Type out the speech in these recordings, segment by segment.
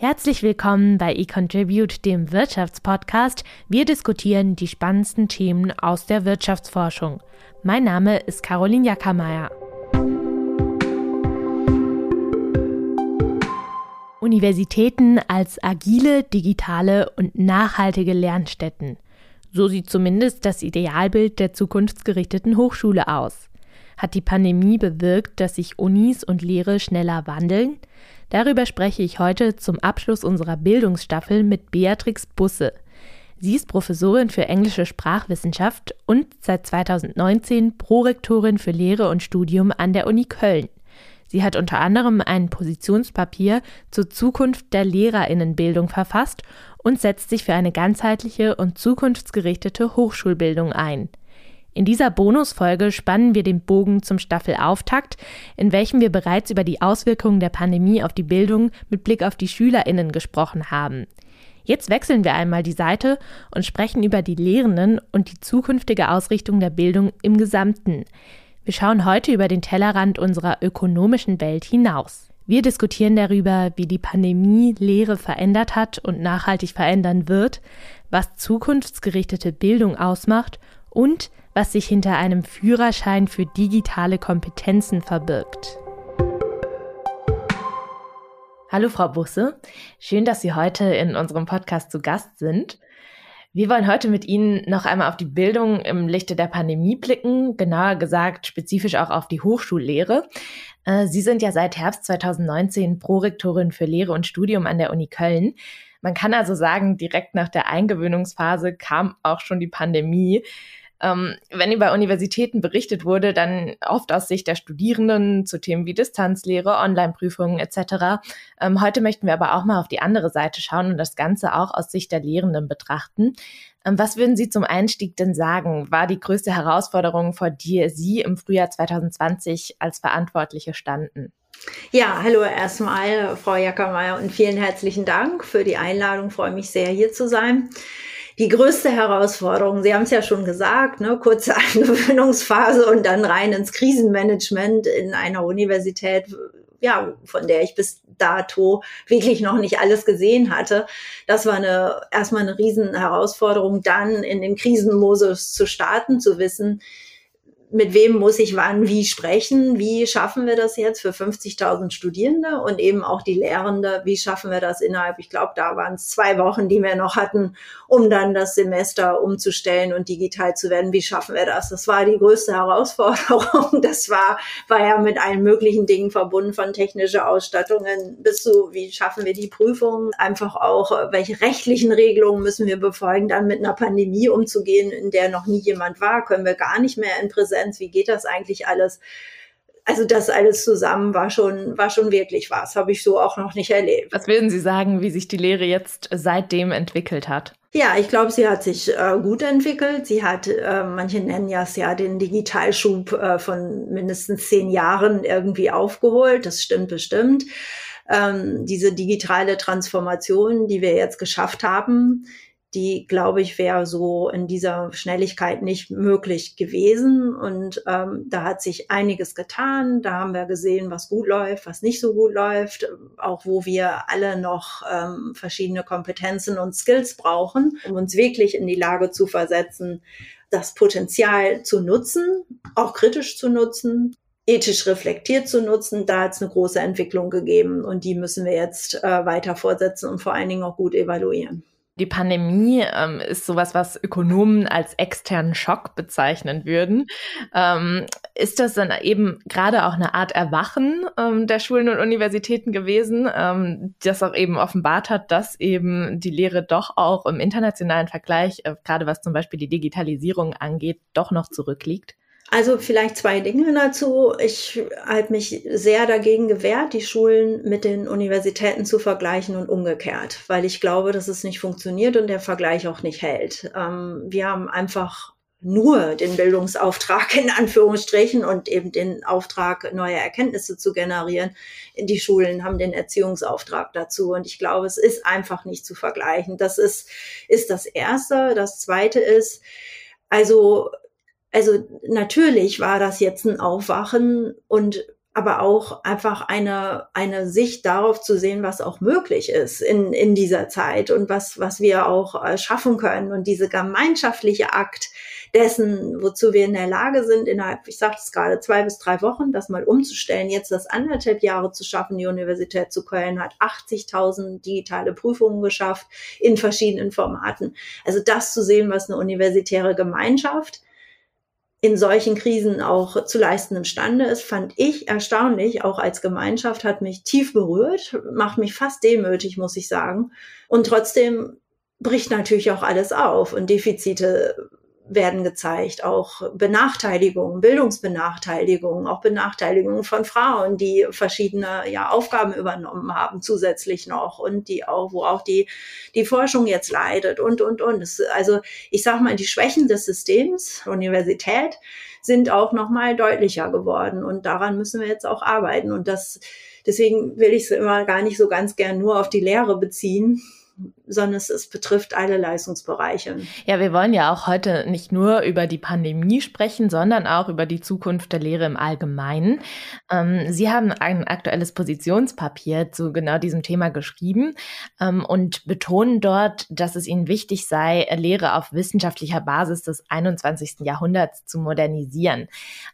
Herzlich willkommen bei eContribute, dem Wirtschaftspodcast. Wir diskutieren die spannendsten Themen aus der Wirtschaftsforschung. Mein Name ist Caroline Jackermeier. Universitäten als agile, digitale und nachhaltige Lernstätten. So sieht zumindest das Idealbild der zukunftsgerichteten Hochschule aus. Hat die Pandemie bewirkt, dass sich Unis und Lehre schneller wandeln? Darüber spreche ich heute zum Abschluss unserer Bildungsstaffel mit Beatrix Busse. Sie ist Professorin für englische Sprachwissenschaft und seit 2019 Prorektorin für Lehre und Studium an der Uni Köln. Sie hat unter anderem ein Positionspapier zur Zukunft der Lehrerinnenbildung verfasst und setzt sich für eine ganzheitliche und zukunftsgerichtete Hochschulbildung ein. In dieser Bonusfolge spannen wir den Bogen zum Staffelauftakt, in welchem wir bereits über die Auswirkungen der Pandemie auf die Bildung mit Blick auf die Schülerinnen gesprochen haben. Jetzt wechseln wir einmal die Seite und sprechen über die Lehrenden und die zukünftige Ausrichtung der Bildung im Gesamten. Wir schauen heute über den Tellerrand unserer ökonomischen Welt hinaus. Wir diskutieren darüber, wie die Pandemie Lehre verändert hat und nachhaltig verändern wird, was zukunftsgerichtete Bildung ausmacht und was sich hinter einem Führerschein für digitale Kompetenzen verbirgt. Hallo Frau Busse, schön, dass Sie heute in unserem Podcast zu Gast sind. Wir wollen heute mit Ihnen noch einmal auf die Bildung im Lichte der Pandemie blicken, genauer gesagt spezifisch auch auf die Hochschullehre. Äh, Sie sind ja seit Herbst 2019 Prorektorin für Lehre und Studium an der Uni Köln. Man kann also sagen, direkt nach der Eingewöhnungsphase kam auch schon die Pandemie. Ähm, wenn über Universitäten berichtet wurde, dann oft aus Sicht der Studierenden zu Themen wie Distanzlehre, Online-Prüfungen etc. Ähm, heute möchten wir aber auch mal auf die andere Seite schauen und das Ganze auch aus Sicht der Lehrenden betrachten. Ähm, was würden Sie zum Einstieg denn sagen, war die größte Herausforderung, vor der Sie im Frühjahr 2020 als Verantwortliche standen? Ja, hallo erstmal, Frau Jackermeier, und vielen herzlichen Dank für die Einladung. Ich freue mich sehr, hier zu sein die größte Herausforderung, Sie haben es ja schon gesagt, ne, kurze Eingewöhnungsphase und dann rein ins Krisenmanagement in einer Universität, ja, von der ich bis dato wirklich noch nicht alles gesehen hatte. Das war eine, erstmal eine riesen Herausforderung, dann in den Krisenmodus zu starten, zu wissen, mit wem muss ich wann wie sprechen, wie schaffen wir das jetzt für 50.000 Studierende und eben auch die Lehrende, wie schaffen wir das innerhalb, ich glaube, da waren es zwei Wochen, die wir noch hatten, um dann das Semester umzustellen und digital zu werden. Wie schaffen wir das? Das war die größte Herausforderung. Das war, war ja mit allen möglichen Dingen verbunden, von technischer Ausstattungen bis zu, wie schaffen wir die Prüfungen, einfach auch, welche rechtlichen Regelungen müssen wir befolgen, dann mit einer Pandemie umzugehen, in der noch nie jemand war, können wir gar nicht mehr in Präsenz Präsenz, wie geht das eigentlich alles? Also das alles zusammen war schon, war schon wirklich was, habe ich so auch noch nicht erlebt. Was würden Sie sagen, wie sich die Lehre jetzt seitdem entwickelt hat? Ja, ich glaube, sie hat sich äh, gut entwickelt. Sie hat, äh, manche nennen ja es ja den Digitalschub äh, von mindestens zehn Jahren irgendwie aufgeholt. Das stimmt bestimmt. Ähm, diese digitale Transformation, die wir jetzt geschafft haben, die, glaube ich, wäre so in dieser Schnelligkeit nicht möglich gewesen. Und ähm, da hat sich einiges getan. Da haben wir gesehen, was gut läuft, was nicht so gut läuft, auch wo wir alle noch ähm, verschiedene Kompetenzen und Skills brauchen, um uns wirklich in die Lage zu versetzen, das Potenzial zu nutzen, auch kritisch zu nutzen ethisch reflektiert zu nutzen, da hat es eine große Entwicklung gegeben und die müssen wir jetzt äh, weiter fortsetzen und vor allen Dingen auch gut evaluieren. Die Pandemie ähm, ist sowas, was Ökonomen als externen Schock bezeichnen würden. Ähm, ist das dann eben gerade auch eine Art Erwachen ähm, der Schulen und Universitäten gewesen, ähm, das auch eben offenbart hat, dass eben die Lehre doch auch im internationalen Vergleich, äh, gerade was zum Beispiel die Digitalisierung angeht, doch noch zurückliegt? Also vielleicht zwei Dinge dazu. Ich habe mich sehr dagegen gewehrt, die Schulen mit den Universitäten zu vergleichen und umgekehrt, weil ich glaube, dass es nicht funktioniert und der Vergleich auch nicht hält. Ähm, wir haben einfach nur den Bildungsauftrag in Anführungsstrichen und eben den Auftrag, neue Erkenntnisse zu generieren. Die Schulen haben den Erziehungsauftrag dazu. Und ich glaube, es ist einfach nicht zu vergleichen. Das ist, ist das Erste. Das Zweite ist, also also natürlich war das jetzt ein Aufwachen und aber auch einfach eine, eine Sicht darauf zu sehen, was auch möglich ist in, in dieser Zeit und was, was wir auch äh, schaffen können. Und diese gemeinschaftliche Akt dessen, wozu wir in der Lage sind, innerhalb, ich sagte es gerade, zwei bis drei Wochen, das mal umzustellen, jetzt das anderthalb Jahre zu schaffen. Die Universität zu Köln hat 80.000 digitale Prüfungen geschafft in verschiedenen Formaten. Also das zu sehen, was eine universitäre Gemeinschaft in solchen Krisen auch zu leisten imstande ist, fand ich erstaunlich, auch als Gemeinschaft, hat mich tief berührt, macht mich fast demütig, muss ich sagen. Und trotzdem bricht natürlich auch alles auf und Defizite werden gezeigt, auch Benachteiligungen, Bildungsbenachteiligungen, auch Benachteiligungen von Frauen, die verschiedene ja, Aufgaben übernommen haben zusätzlich noch und die auch, wo auch die, die Forschung jetzt leidet und, und, und. Es, also ich sage mal, die Schwächen des Systems, Universität, sind auch nochmal deutlicher geworden und daran müssen wir jetzt auch arbeiten und das, deswegen will ich es immer gar nicht so ganz gern nur auf die Lehre beziehen, sondern es, es betrifft alle Leistungsbereiche. Ja, wir wollen ja auch heute nicht nur über die Pandemie sprechen, sondern auch über die Zukunft der Lehre im Allgemeinen. Ähm, Sie haben ein aktuelles Positionspapier zu genau diesem Thema geschrieben ähm, und betonen dort, dass es Ihnen wichtig sei, Lehre auf wissenschaftlicher Basis des 21. Jahrhunderts zu modernisieren.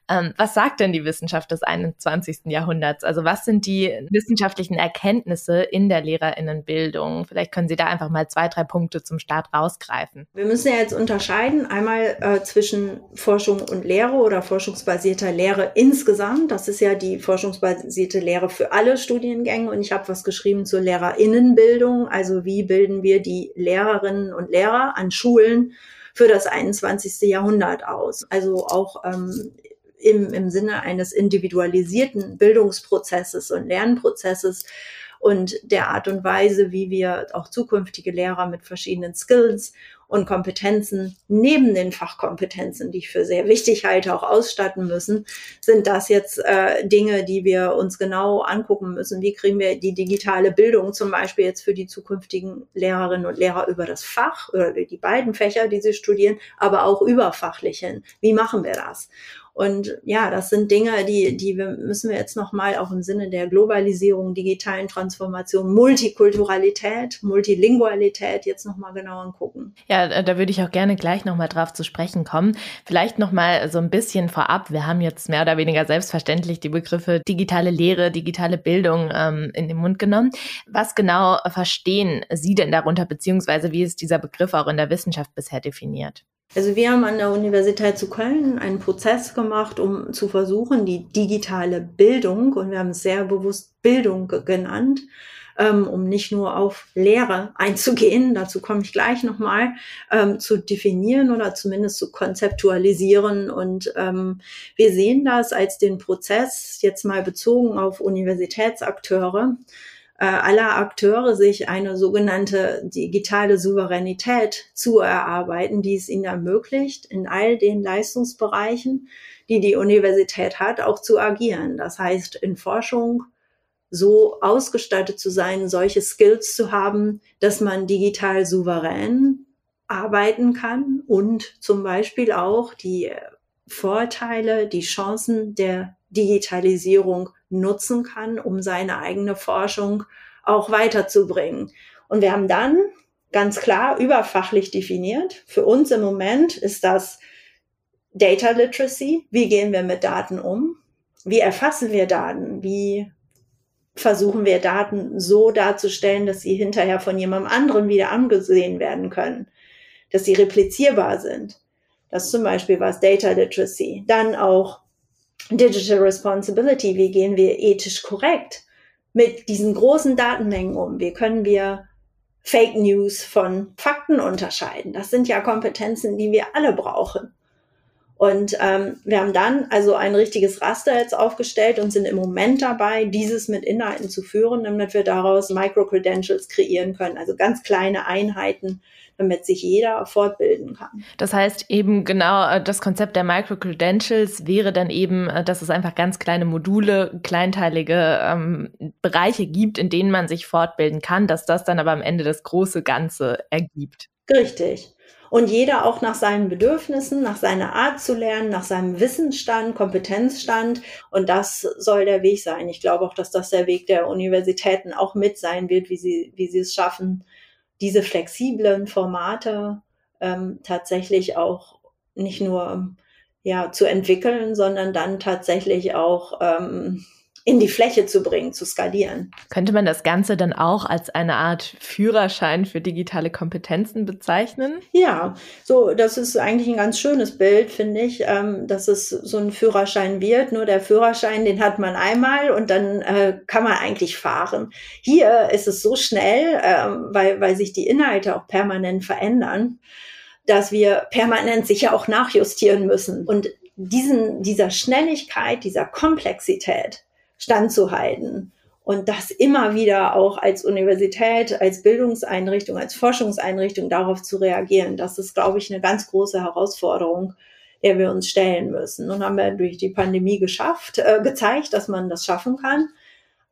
Ähm, was sagt denn die Wissenschaft des 21. Jahrhunderts? Also was sind die wissenschaftlichen Erkenntnisse in der Lehrerinnenbildung? Vielleicht können Sie da einfach mal zwei, drei Punkte zum Start rausgreifen. Wir müssen ja jetzt unterscheiden, einmal äh, zwischen Forschung und Lehre oder forschungsbasierter Lehre insgesamt. Das ist ja die forschungsbasierte Lehre für alle Studiengänge. Und ich habe was geschrieben zur Lehrerinnenbildung. Also wie bilden wir die Lehrerinnen und Lehrer an Schulen für das 21. Jahrhundert aus? Also auch ähm, im, im Sinne eines individualisierten Bildungsprozesses und Lernprozesses und der Art und Weise, wie wir auch zukünftige Lehrer mit verschiedenen Skills und Kompetenzen neben den Fachkompetenzen, die ich für sehr wichtig halte, auch ausstatten müssen, sind das jetzt äh, Dinge, die wir uns genau angucken müssen. Wie kriegen wir die digitale Bildung zum Beispiel jetzt für die zukünftigen Lehrerinnen und Lehrer über das Fach oder die beiden Fächer, die sie studieren, aber auch überfachlich hin? Wie machen wir das? Und ja, das sind Dinge, die, die wir, müssen wir jetzt nochmal auch im Sinne der Globalisierung, digitalen Transformation, Multikulturalität, Multilingualität jetzt nochmal genau angucken. Ja, da würde ich auch gerne gleich nochmal drauf zu sprechen kommen. Vielleicht nochmal so ein bisschen vorab. Wir haben jetzt mehr oder weniger selbstverständlich die Begriffe digitale Lehre, digitale Bildung ähm, in den Mund genommen. Was genau verstehen Sie denn darunter, beziehungsweise wie ist dieser Begriff auch in der Wissenschaft bisher definiert? Also wir haben an der Universität zu Köln einen Prozess gemacht, um zu versuchen, die digitale Bildung, und wir haben es sehr bewusst Bildung genannt, ähm, um nicht nur auf Lehre einzugehen, dazu komme ich gleich nochmal, ähm, zu definieren oder zumindest zu konzeptualisieren. Und ähm, wir sehen das als den Prozess jetzt mal bezogen auf Universitätsakteure, aller Akteure sich eine sogenannte digitale Souveränität zu erarbeiten, die es ihnen ermöglicht, in all den Leistungsbereichen, die die Universität hat, auch zu agieren. Das heißt, in Forschung so ausgestattet zu sein, solche Skills zu haben, dass man digital souverän arbeiten kann und zum Beispiel auch die Vorteile, die Chancen der Digitalisierung nutzen kann, um seine eigene Forschung auch weiterzubringen. Und wir haben dann ganz klar überfachlich definiert. Für uns im Moment ist das Data Literacy. Wie gehen wir mit Daten um? Wie erfassen wir Daten? Wie versuchen wir Daten so darzustellen, dass sie hinterher von jemandem anderen wieder angesehen werden können, dass sie replizierbar sind. Das zum Beispiel was Data Literacy. Dann auch Digital Responsibility, wie gehen wir ethisch korrekt mit diesen großen Datenmengen um? Wie können wir Fake News von Fakten unterscheiden? Das sind ja Kompetenzen, die wir alle brauchen. Und ähm, wir haben dann also ein richtiges Raster jetzt aufgestellt und sind im Moment dabei, dieses mit Inhalten zu führen, damit wir daraus Micro-Credentials kreieren können, also ganz kleine Einheiten, damit sich jeder fortbilden kann. Das heißt eben genau, äh, das Konzept der Micro-Credentials wäre dann eben, äh, dass es einfach ganz kleine Module, kleinteilige ähm, Bereiche gibt, in denen man sich fortbilden kann, dass das dann aber am Ende das große Ganze ergibt. Richtig. Und jeder auch nach seinen Bedürfnissen, nach seiner Art zu lernen, nach seinem Wissensstand, Kompetenzstand. Und das soll der Weg sein. Ich glaube auch, dass das der Weg der Universitäten auch mit sein wird, wie sie, wie sie es schaffen, diese flexiblen Formate ähm, tatsächlich auch nicht nur ja, zu entwickeln, sondern dann tatsächlich auch ähm, in die Fläche zu bringen, zu skalieren. Könnte man das Ganze dann auch als eine Art Führerschein für digitale Kompetenzen bezeichnen? Ja, so das ist eigentlich ein ganz schönes Bild, finde ich, ähm, dass es so ein Führerschein wird. Nur der Führerschein, den hat man einmal und dann äh, kann man eigentlich fahren. Hier ist es so schnell, äh, weil, weil sich die Inhalte auch permanent verändern dass wir permanent sicher auch nachjustieren müssen. Und diesen, dieser Schnelligkeit, dieser Komplexität, standzuhalten. Und das immer wieder auch als Universität, als Bildungseinrichtung, als Forschungseinrichtung darauf zu reagieren, das ist, glaube ich, eine ganz große Herausforderung, der wir uns stellen müssen. Nun haben wir durch die Pandemie geschafft, äh, gezeigt, dass man das schaffen kann.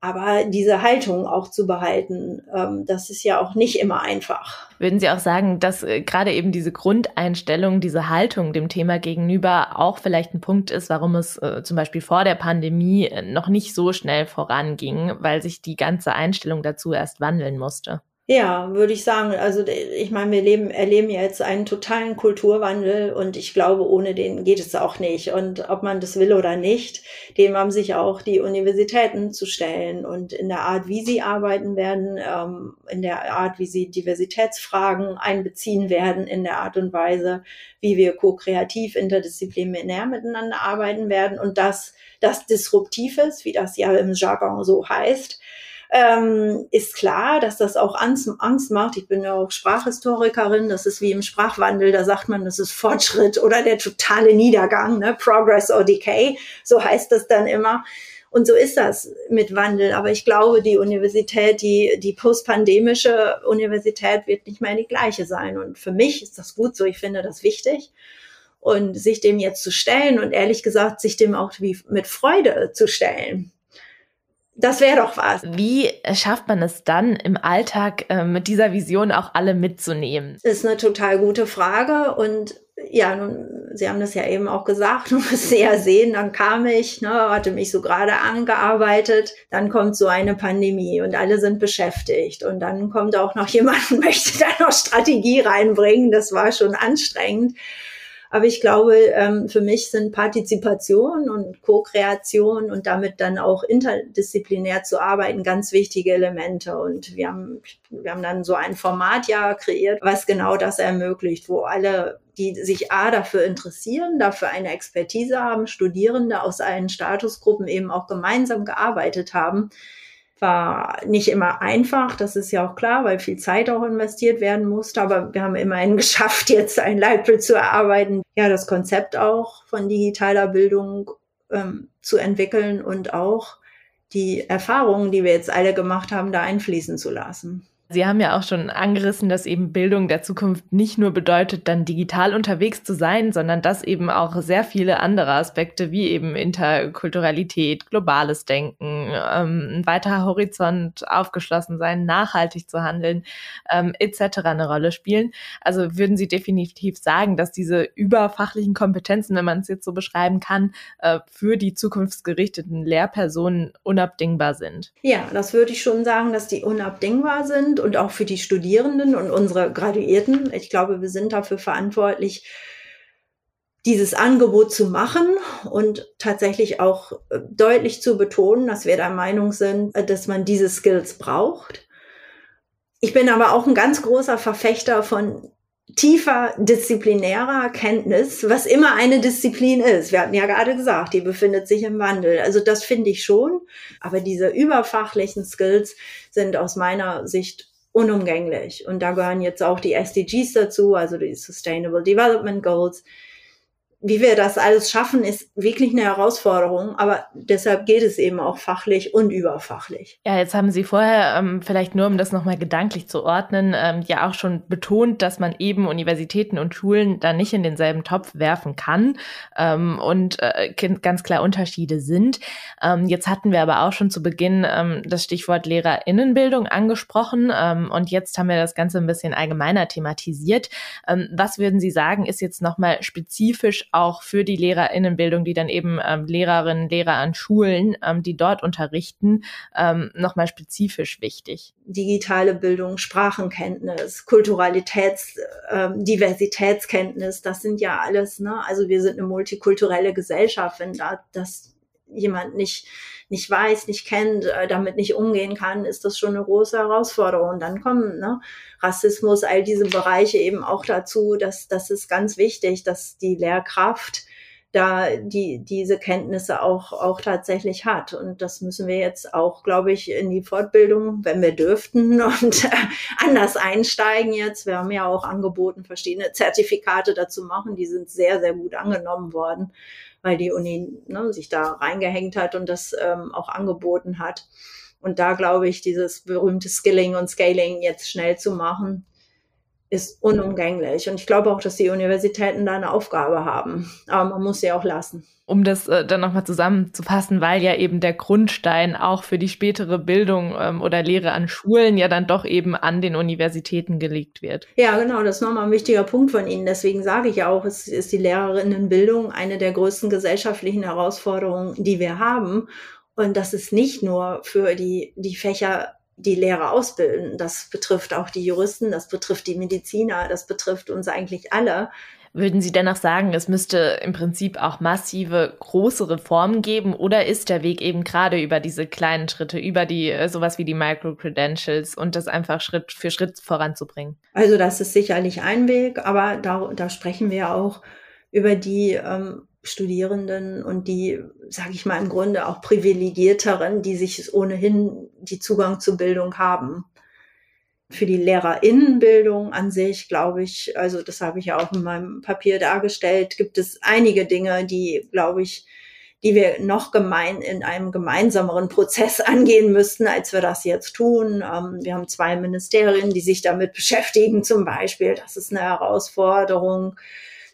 Aber diese Haltung auch zu behalten, ähm, das ist ja auch nicht immer einfach. Würden Sie auch sagen, dass äh, gerade eben diese Grundeinstellung, diese Haltung dem Thema gegenüber auch vielleicht ein Punkt ist, warum es äh, zum Beispiel vor der Pandemie äh, noch nicht so schnell voranging, weil sich die ganze Einstellung dazu erst wandeln musste? Ja, würde ich sagen. Also ich meine, wir leben, erleben jetzt einen totalen Kulturwandel und ich glaube, ohne den geht es auch nicht. Und ob man das will oder nicht, dem haben sich auch die Universitäten zu stellen und in der Art, wie sie arbeiten werden, ähm, in der Art, wie sie Diversitätsfragen einbeziehen werden, in der Art und Weise, wie wir ko-kreativ interdisziplinär miteinander arbeiten werden und das, das disruptiv ist, wie das ja im Jargon so heißt ähm, ist klar, dass das auch Angst macht. Ich bin ja auch Sprachhistorikerin, das ist wie im Sprachwandel, da sagt man, das ist Fortschritt oder der totale Niedergang, ne? Progress or Decay, so heißt das dann immer. Und so ist das mit Wandel. Aber ich glaube, die Universität, die, die postpandemische Universität wird nicht mehr die gleiche sein. Und für mich ist das gut so. Ich finde das wichtig. Und sich dem jetzt zu stellen und ehrlich gesagt, sich dem auch wie mit Freude zu stellen das wäre doch was. Wie schafft man es dann im Alltag äh, mit dieser Vision auch alle mitzunehmen? Das ist eine total gute Frage und ja, nun, Sie haben das ja eben auch gesagt, du musst ja sehen, dann kam ich, ne, hatte mich so gerade angearbeitet, dann kommt so eine Pandemie und alle sind beschäftigt und dann kommt auch noch jemand und möchte da noch Strategie reinbringen, das war schon anstrengend. Aber ich glaube, ähm, für mich sind Partizipation und Co-Kreation und damit dann auch interdisziplinär zu arbeiten ganz wichtige Elemente. Und wir haben, wir haben dann so ein Format ja kreiert, was genau das ermöglicht, wo alle die sich A dafür interessieren, dafür eine Expertise haben, Studierende aus allen Statusgruppen eben auch gemeinsam gearbeitet haben, war nicht immer einfach, das ist ja auch klar, weil viel Zeit auch investiert werden musste, aber wir haben immerhin geschafft, jetzt ein Leitbild zu erarbeiten, ja, das Konzept auch von digitaler Bildung ähm, zu entwickeln und auch die Erfahrungen, die wir jetzt alle gemacht haben, da einfließen zu lassen. Sie haben ja auch schon angerissen, dass eben Bildung der Zukunft nicht nur bedeutet, dann digital unterwegs zu sein, sondern dass eben auch sehr viele andere Aspekte wie eben Interkulturalität, globales Denken, ähm, ein weiterer Horizont, aufgeschlossen sein, nachhaltig zu handeln, ähm, etc. eine Rolle spielen. Also würden Sie definitiv sagen, dass diese überfachlichen Kompetenzen, wenn man es jetzt so beschreiben kann, äh, für die zukunftsgerichteten Lehrpersonen unabdingbar sind? Ja, das würde ich schon sagen, dass die unabdingbar sind und auch für die Studierenden und unsere Graduierten. Ich glaube, wir sind dafür verantwortlich, dieses Angebot zu machen und tatsächlich auch äh, deutlich zu betonen, dass wir der Meinung sind, äh, dass man diese Skills braucht. Ich bin aber auch ein ganz großer Verfechter von tiefer disziplinärer Kenntnis, was immer eine Disziplin ist. Wir hatten ja gerade gesagt, die befindet sich im Wandel. Also das finde ich schon. Aber diese überfachlichen Skills sind aus meiner Sicht unumgänglich. Und da gehören jetzt auch die SDGs dazu, also die Sustainable Development Goals. Wie wir das alles schaffen, ist wirklich eine Herausforderung, aber deshalb geht es eben auch fachlich und überfachlich. Ja, jetzt haben Sie vorher, ähm, vielleicht nur um das nochmal gedanklich zu ordnen, ähm, ja auch schon betont, dass man eben Universitäten und Schulen da nicht in denselben Topf werfen kann ähm, und äh, ganz klar Unterschiede sind. Ähm, jetzt hatten wir aber auch schon zu Beginn ähm, das Stichwort Lehrerinnenbildung angesprochen ähm, und jetzt haben wir das Ganze ein bisschen allgemeiner thematisiert. Was würden Sie sagen, ist jetzt nochmal spezifisch auch für die Lehrerinnenbildung, die dann eben ähm, Lehrerinnen, Lehrer an Schulen, ähm, die dort unterrichten, ähm, nochmal spezifisch wichtig? Digitale Bildung, Sprachenkenntnis, Kulturalitäts, ähm, Diversitätskenntnis, das sind ja alles, ne? Also wir sind eine multikulturelle Gesellschaft, wenn da das jemand nicht nicht weiß, nicht kennt, äh, damit nicht umgehen kann, ist das schon eine große Herausforderung. Und dann kommen ne, Rassismus, all diese Bereiche eben auch dazu, dass das ist ganz wichtig, dass die Lehrkraft da die diese Kenntnisse auch auch tatsächlich hat. Und das müssen wir jetzt auch glaube ich in die Fortbildung wenn wir dürften und äh, anders einsteigen jetzt. Wir haben ja auch angeboten verschiedene Zertifikate dazu machen. Die sind sehr sehr gut angenommen worden weil die Uni ne, sich da reingehängt hat und das ähm, auch angeboten hat. Und da glaube ich, dieses berühmte Skilling und Scaling jetzt schnell zu machen, ist unumgänglich. Und ich glaube auch, dass die Universitäten da eine Aufgabe haben. Aber man muss sie auch lassen um das äh, dann nochmal zusammenzufassen, weil ja eben der Grundstein auch für die spätere Bildung ähm, oder Lehre an Schulen ja dann doch eben an den Universitäten gelegt wird. Ja, genau, das ist nochmal ein wichtiger Punkt von Ihnen. Deswegen sage ich auch, es ist die Lehrerinnenbildung eine der größten gesellschaftlichen Herausforderungen, die wir haben. Und das ist nicht nur für die, die Fächer die Lehrer ausbilden. Das betrifft auch die Juristen, das betrifft die Mediziner, das betrifft uns eigentlich alle. Würden Sie dennoch sagen, es müsste im Prinzip auch massive große Reformen geben oder ist der Weg eben gerade über diese kleinen Schritte, über die äh, sowas wie die Micro-Credentials und das einfach Schritt für Schritt voranzubringen? Also das ist sicherlich ein Weg, aber da, da sprechen wir auch über die ähm, Studierenden und die, sage ich mal, im Grunde auch privilegierteren, die sich ohnehin die Zugang zur Bildung haben für die Lehrerinnenbildung an sich, glaube ich, also das habe ich ja auch in meinem Papier dargestellt, gibt es einige Dinge, die, glaube ich, die wir noch gemein in einem gemeinsameren Prozess angehen müssten, als wir das jetzt tun. Ähm, wir haben zwei Ministerien, die sich damit beschäftigen, zum Beispiel. Das ist eine Herausforderung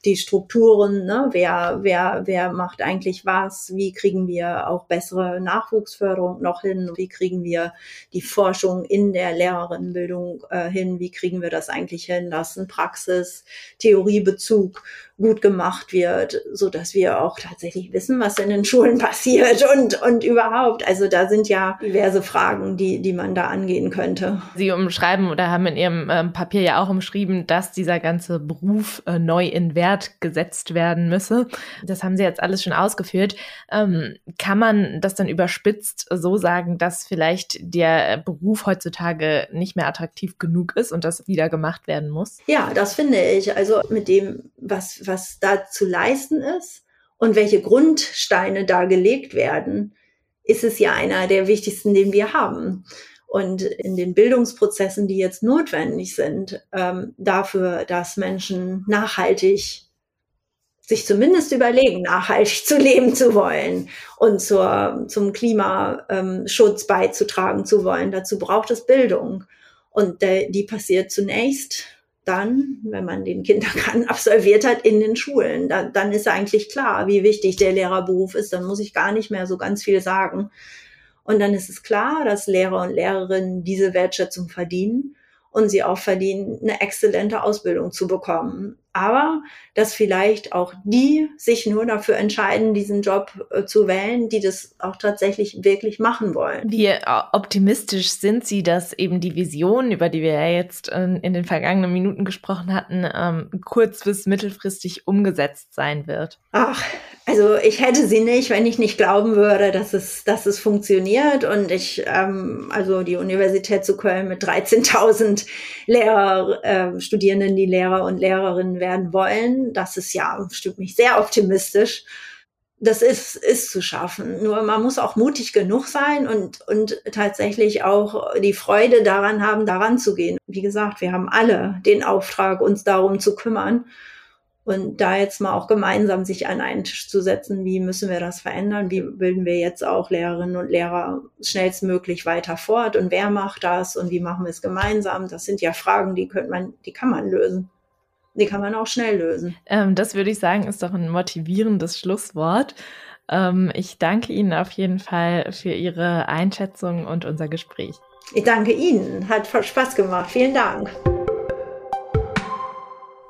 die Strukturen, ne? wer, wer, wer macht eigentlich was, wie kriegen wir auch bessere Nachwuchsförderung noch hin, wie kriegen wir die Forschung in der Lehrerinnenbildung äh, hin, wie kriegen wir das eigentlich hin, dass ein Praxis, Theoriebezug gut gemacht wird, so dass wir auch tatsächlich wissen, was in den Schulen passiert und, und überhaupt. Also da sind ja diverse Fragen, die, die man da angehen könnte. Sie umschreiben oder haben in Ihrem ähm, Papier ja auch umschrieben, dass dieser ganze Beruf äh, neu in Wert gesetzt werden müsse. Das haben Sie jetzt alles schon ausgeführt. Ähm, kann man das dann überspitzt so sagen, dass vielleicht der Beruf heutzutage nicht mehr attraktiv genug ist und das wieder gemacht werden muss? Ja, das finde ich. Also mit dem, was, was da zu leisten ist und welche Grundsteine da gelegt werden, ist es ja einer der wichtigsten, den wir haben. Und in den Bildungsprozessen, die jetzt notwendig sind, ähm, dafür, dass Menschen nachhaltig sich zumindest überlegen, nachhaltig zu leben zu wollen und zur, zum Klimaschutz beizutragen zu wollen. Dazu braucht es Bildung. Und äh, die passiert zunächst dann, wenn man den Kindergarten absolviert hat, in den Schulen. Da, dann ist eigentlich klar, wie wichtig der Lehrerberuf ist. Dann muss ich gar nicht mehr so ganz viel sagen. Und dann ist es klar, dass Lehrer und Lehrerinnen diese Wertschätzung verdienen und sie auch verdienen, eine exzellente Ausbildung zu bekommen aber dass vielleicht auch die sich nur dafür entscheiden, diesen Job äh, zu wählen, die das auch tatsächlich wirklich machen wollen. Wie äh, optimistisch sind Sie, dass eben die Vision, über die wir ja jetzt äh, in den vergangenen Minuten gesprochen hatten, ähm, kurz- bis mittelfristig umgesetzt sein wird? Ach, also ich hätte sie nicht, wenn ich nicht glauben würde, dass es, dass es funktioniert. Und ich, ähm, also die Universität zu Köln mit 13.000 Lehrer, äh, Studierenden, die Lehrer und Lehrerinnen werden wollen, das ist ja, stimmt mich sehr optimistisch. Das ist, ist zu schaffen. Nur man muss auch mutig genug sein und, und tatsächlich auch die Freude daran haben, daran zu gehen. Wie gesagt, wir haben alle den Auftrag, uns darum zu kümmern. Und da jetzt mal auch gemeinsam sich an einen Tisch zu setzen, wie müssen wir das verändern? Wie bilden wir jetzt auch Lehrerinnen und Lehrer schnellstmöglich weiter fort? Und wer macht das? Und wie machen wir es gemeinsam? Das sind ja Fragen, die könnte man, die kann man lösen. Die kann man auch schnell lösen. Ähm, das würde ich sagen, ist doch ein motivierendes Schlusswort. Ähm, ich danke Ihnen auf jeden Fall für Ihre Einschätzung und unser Gespräch. Ich danke Ihnen. Hat Spaß gemacht. Vielen Dank.